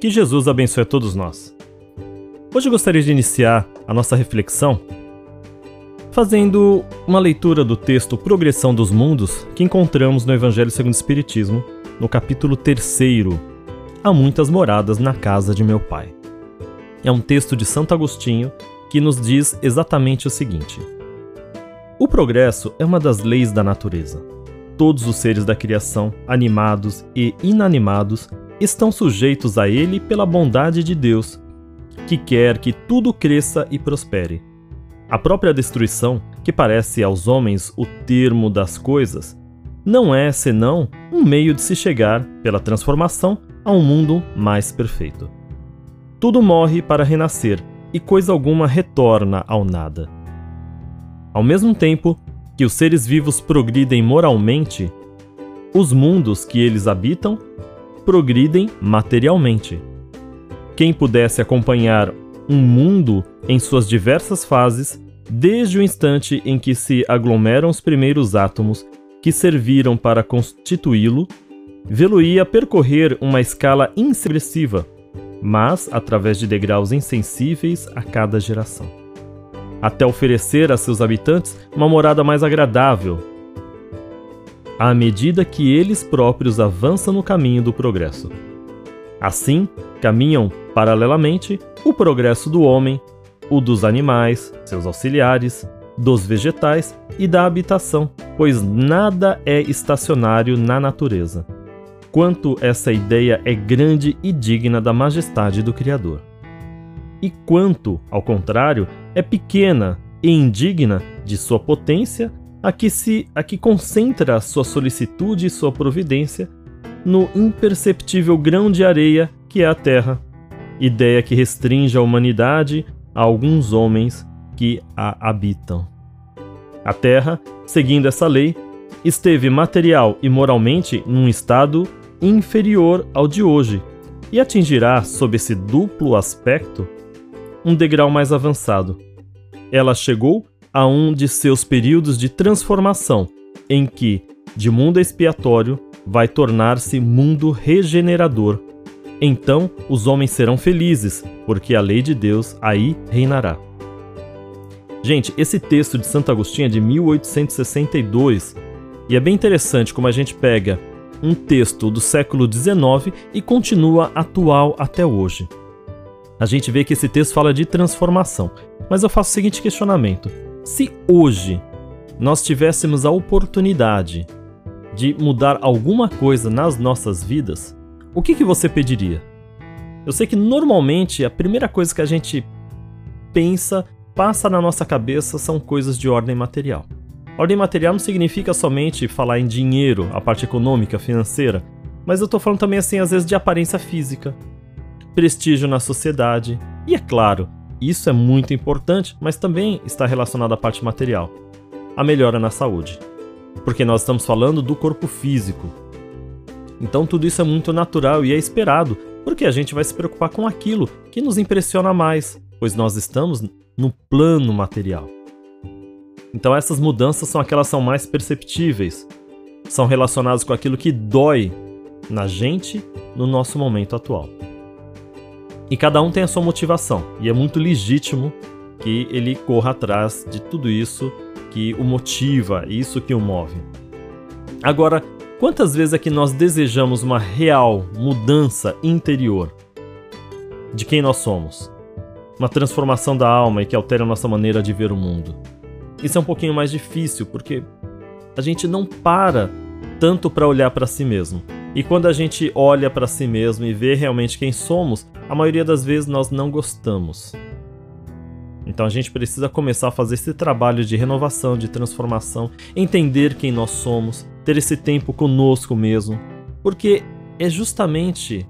Que Jesus abençoe a todos nós. Hoje eu gostaria de iniciar a nossa reflexão fazendo uma leitura do texto Progressão dos Mundos que encontramos no Evangelho segundo o Espiritismo, no capítulo 3. Há muitas moradas na casa de meu pai. É um texto de Santo Agostinho que nos diz exatamente o seguinte: O progresso é uma das leis da natureza. Todos os seres da criação, animados e inanimados, estão sujeitos a ele pela bondade de Deus, que quer que tudo cresça e prospere a própria destruição, que parece aos homens o termo das coisas, não é senão um meio de se chegar, pela transformação, a um mundo mais perfeito. Tudo morre para renascer e coisa alguma retorna ao nada. Ao mesmo tempo que os seres vivos progridem moralmente, os mundos que eles habitam progridem materialmente. Quem pudesse acompanhar um mundo em suas diversas fases, desde o instante em que se aglomeram os primeiros átomos que serviram para constituí-lo, vê-lo-ia percorrer uma escala inexpressiva, mas através de degraus insensíveis a cada geração, até oferecer a seus habitantes uma morada mais agradável, à medida que eles próprios avançam no caminho do progresso. Assim, caminham paralelamente o progresso do homem, o dos animais, seus auxiliares, dos vegetais e da habitação, pois nada é estacionário na natureza. Quanto essa ideia é grande e digna da majestade do Criador. E quanto, ao contrário, é pequena e indigna de sua potência, a que se a que concentra sua solicitude e sua providência no imperceptível grão de areia que é a Terra, ideia que restringe a humanidade a alguns homens que a habitam. A Terra, seguindo essa lei, esteve material e moralmente num estado inferior ao de hoje e atingirá, sob esse duplo aspecto, um degrau mais avançado. Ela chegou a um de seus períodos de transformação, em que, de mundo expiatório, vai tornar-se mundo regenerador. Então os homens serão felizes, porque a lei de Deus aí reinará. Gente, esse texto de Santo Agostinho é de 1862 e é bem interessante como a gente pega um texto do século XIX e continua atual até hoje. A gente vê que esse texto fala de transformação, mas eu faço o seguinte questionamento: se hoje nós tivéssemos a oportunidade de mudar alguma coisa nas nossas vidas, o que, que você pediria? Eu sei que normalmente a primeira coisa que a gente pensa, passa na nossa cabeça são coisas de ordem material. Ordem material não significa somente falar em dinheiro, a parte econômica, financeira, mas eu tô falando também assim às vezes de aparência física, prestígio na sociedade. E é claro, isso é muito importante, mas também está relacionado à parte material. A melhora na saúde porque nós estamos falando do corpo físico. Então tudo isso é muito natural e é esperado, porque a gente vai se preocupar com aquilo que nos impressiona mais, pois nós estamos no plano material. Então essas mudanças são aquelas que são mais perceptíveis, são relacionadas com aquilo que dói na gente no nosso momento atual. E cada um tem a sua motivação, e é muito legítimo que ele corra atrás de tudo isso que o motiva, isso que o move. Agora, quantas vezes é que nós desejamos uma real mudança interior de quem nós somos? Uma transformação da alma e que altere a nossa maneira de ver o mundo. Isso é um pouquinho mais difícil porque a gente não para tanto para olhar para si mesmo. E quando a gente olha para si mesmo e vê realmente quem somos, a maioria das vezes nós não gostamos. Então a gente precisa começar a fazer esse trabalho de renovação, de transformação, entender quem nós somos, ter esse tempo conosco mesmo, porque é justamente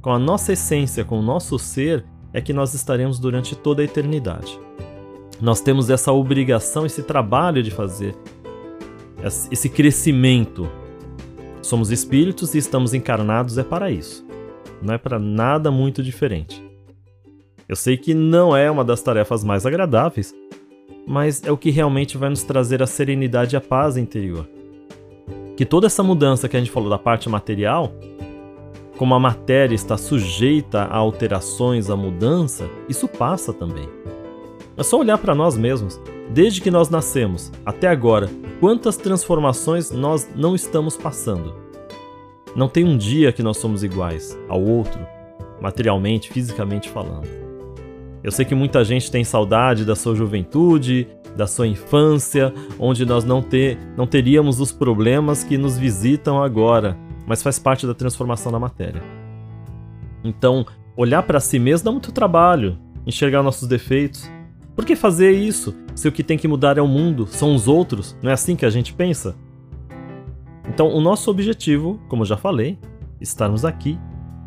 com a nossa essência, com o nosso ser, é que nós estaremos durante toda a eternidade. Nós temos essa obrigação, esse trabalho de fazer esse crescimento. Somos espíritos e estamos encarnados é para isso. Não é para nada muito diferente. Eu sei que não é uma das tarefas mais agradáveis, mas é o que realmente vai nos trazer a serenidade e a paz interior. Que toda essa mudança que a gente falou da parte material como a matéria está sujeita a alterações, a mudança, isso passa também. É só olhar para nós mesmos. Desde que nós nascemos até agora, quantas transformações nós não estamos passando? Não tem um dia que nós somos iguais ao outro, materialmente, fisicamente falando. Eu sei que muita gente tem saudade da sua juventude, da sua infância, onde nós não, ter, não teríamos os problemas que nos visitam agora, mas faz parte da transformação da matéria. Então, olhar para si mesmo dá muito trabalho, enxergar nossos defeitos, por que fazer isso se o que tem que mudar é o mundo, são os outros? Não é assim que a gente pensa? Então, o nosso objetivo, como já falei, estarmos aqui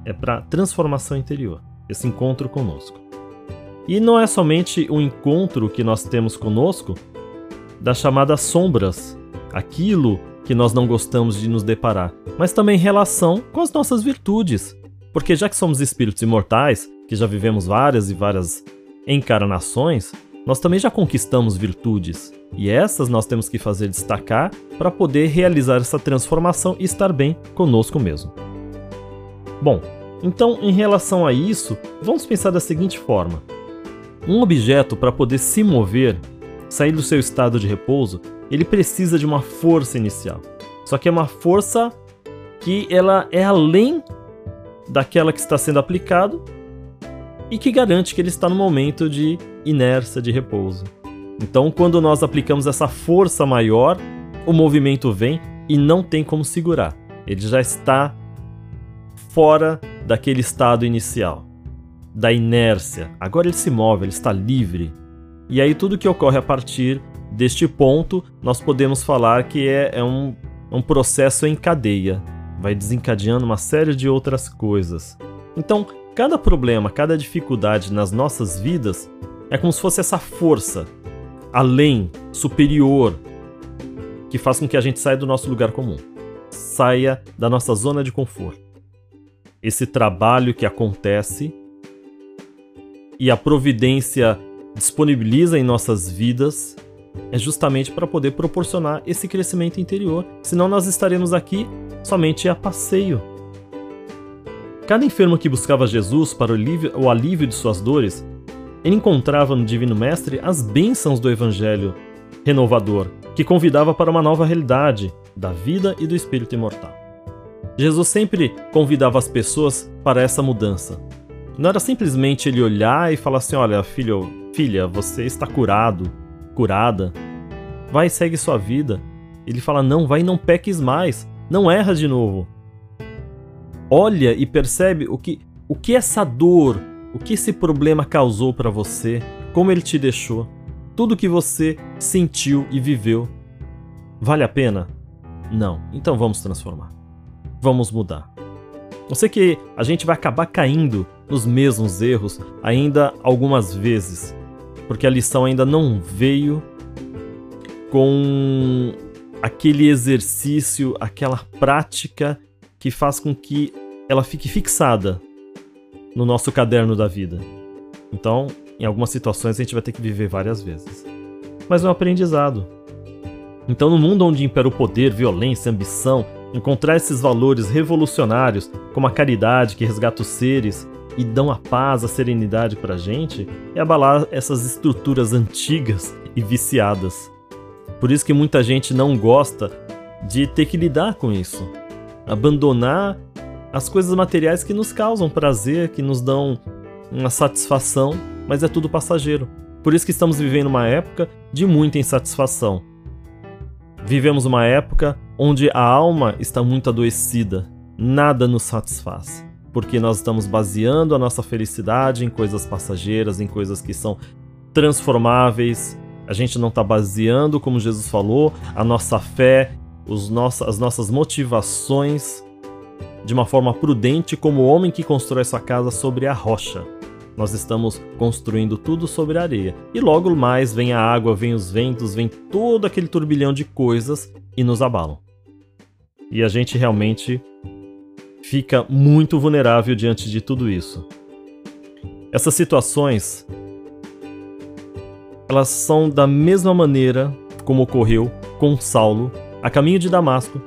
é para transformação interior, esse encontro conosco. E não é somente o encontro que nós temos conosco das chamadas sombras, aquilo que nós não gostamos de nos deparar, mas também relação com as nossas virtudes. Porque já que somos espíritos imortais, que já vivemos várias e várias encarnações, nós também já conquistamos virtudes, e essas nós temos que fazer destacar para poder realizar essa transformação e estar bem conosco mesmo. Bom, então em relação a isso, vamos pensar da seguinte forma: um objeto para poder se mover, sair do seu estado de repouso, ele precisa de uma força inicial. Só que é uma força que ela é além daquela que está sendo aplicado e que garante que ele está no momento de inércia, de repouso. Então, quando nós aplicamos essa força maior, o movimento vem e não tem como segurar. Ele já está fora daquele estado inicial, da inércia. Agora ele se move, ele está livre. E aí, tudo que ocorre a partir deste ponto, nós podemos falar que é, é um, um processo em cadeia. Vai desencadeando uma série de outras coisas. Então, Cada problema, cada dificuldade nas nossas vidas é como se fosse essa força além, superior, que faz com que a gente saia do nosso lugar comum, saia da nossa zona de conforto. Esse trabalho que acontece e a providência disponibiliza em nossas vidas é justamente para poder proporcionar esse crescimento interior, senão nós estaremos aqui somente a passeio Cada enfermo que buscava Jesus para o alívio, de suas dores, ele encontrava no Divino Mestre as bênçãos do Evangelho renovador, que convidava para uma nova realidade da vida e do espírito imortal. Jesus sempre convidava as pessoas para essa mudança. Não era simplesmente ele olhar e falar assim: olha, filho, filha, você está curado, curada, vai e segue sua vida. Ele fala: não, vai e não peques mais, não erra de novo olha e percebe o que, o que essa dor, o que esse problema causou para você, como ele te deixou, tudo que você sentiu e viveu. Vale a pena? Não. Então vamos transformar. Vamos mudar. Eu sei que a gente vai acabar caindo nos mesmos erros ainda algumas vezes, porque a lição ainda não veio com aquele exercício, aquela prática que faz com que ela fique fixada no nosso caderno da vida. Então, em algumas situações a gente vai ter que viver várias vezes. Mas é um aprendizado. Então, no mundo onde impera o poder, violência, ambição, encontrar esses valores revolucionários, como a caridade que resgata os seres e dão a paz, a serenidade pra gente, é abalar essas estruturas antigas e viciadas. Por isso que muita gente não gosta de ter que lidar com isso. Abandonar as coisas materiais que nos causam prazer, que nos dão uma satisfação, mas é tudo passageiro. Por isso que estamos vivendo uma época de muita insatisfação. Vivemos uma época onde a alma está muito adoecida, nada nos satisfaz, porque nós estamos baseando a nossa felicidade em coisas passageiras, em coisas que são transformáveis. A gente não está baseando, como Jesus falou, a nossa fé, os nossa, as nossas motivações de uma forma prudente como o homem que constrói sua casa sobre a rocha. Nós estamos construindo tudo sobre a areia. E logo mais vem a água, vem os ventos, vem todo aquele turbilhão de coisas e nos abalam. E a gente realmente fica muito vulnerável diante de tudo isso. Essas situações elas são da mesma maneira como ocorreu com Saulo a caminho de Damasco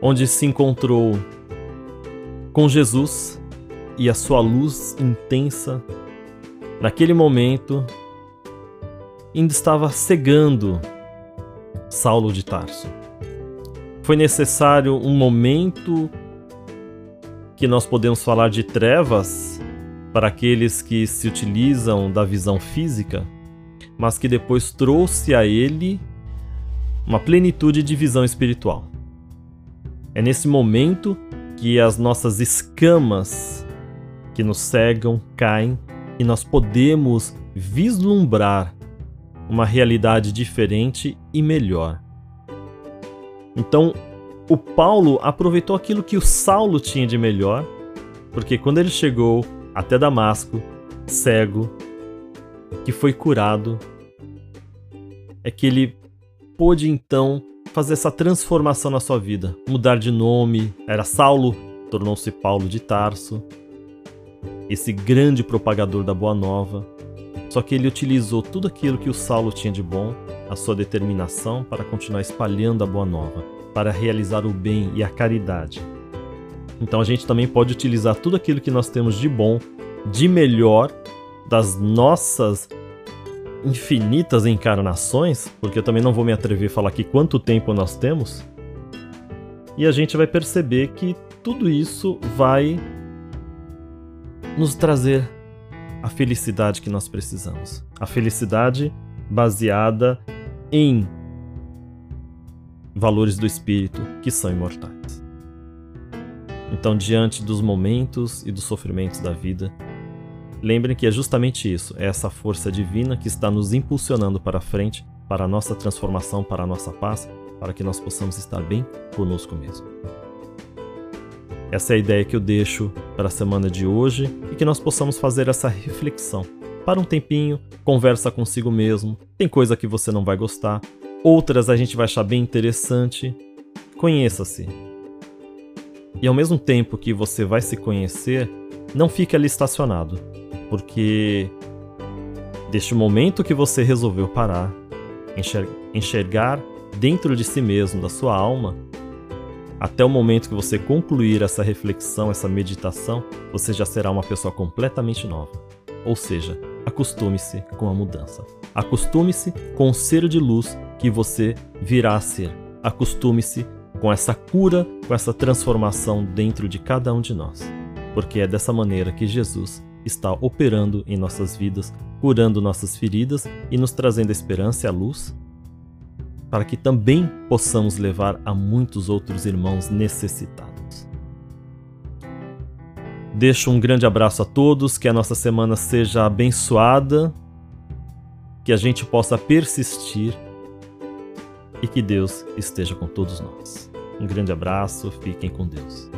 onde se encontrou com Jesus e a sua luz intensa, naquele momento, ainda estava cegando Saulo de Tarso. Foi necessário um momento que nós podemos falar de trevas para aqueles que se utilizam da visão física, mas que depois trouxe a ele uma plenitude de visão espiritual. É nesse momento que as nossas escamas que nos cegam caem e nós podemos vislumbrar uma realidade diferente e melhor. Então, o Paulo aproveitou aquilo que o Saulo tinha de melhor, porque quando ele chegou até Damasco, cego, que foi curado, é que ele pôde então fazer essa transformação na sua vida, mudar de nome, era Saulo, tornou-se Paulo de Tarso, esse grande propagador da Boa Nova. Só que ele utilizou tudo aquilo que o Saulo tinha de bom, a sua determinação para continuar espalhando a Boa Nova, para realizar o bem e a caridade. Então a gente também pode utilizar tudo aquilo que nós temos de bom, de melhor, das nossas infinitas encarnações, porque eu também não vou me atrever a falar aqui quanto tempo nós temos, e a gente vai perceber que tudo isso vai nos trazer a felicidade que nós precisamos. A felicidade baseada em valores do espírito que são imortais. Então, diante dos momentos e dos sofrimentos da vida, Lembrem que é justamente isso, é essa força divina que está nos impulsionando para frente, para a nossa transformação, para a nossa paz, para que nós possamos estar bem conosco mesmo. Essa é a ideia que eu deixo para a semana de hoje e que nós possamos fazer essa reflexão. Para um tempinho, conversa consigo mesmo. Tem coisa que você não vai gostar, outras a gente vai achar bem interessante. Conheça-se. E ao mesmo tempo que você vai se conhecer, não fique ali estacionado porque deste momento que você resolveu parar, enxergar dentro de si mesmo, da sua alma, até o momento que você concluir essa reflexão, essa meditação, você já será uma pessoa completamente nova. Ou seja, acostume-se com a mudança. Acostume-se com o ser de luz que você virá a ser. Acostume-se com essa cura, com essa transformação dentro de cada um de nós. Porque é dessa maneira que Jesus está operando em nossas vidas, curando nossas feridas e nos trazendo a esperança e a luz, para que também possamos levar a muitos outros irmãos necessitados. Deixo um grande abraço a todos, que a nossa semana seja abençoada, que a gente possa persistir e que Deus esteja com todos nós. Um grande abraço, fiquem com Deus.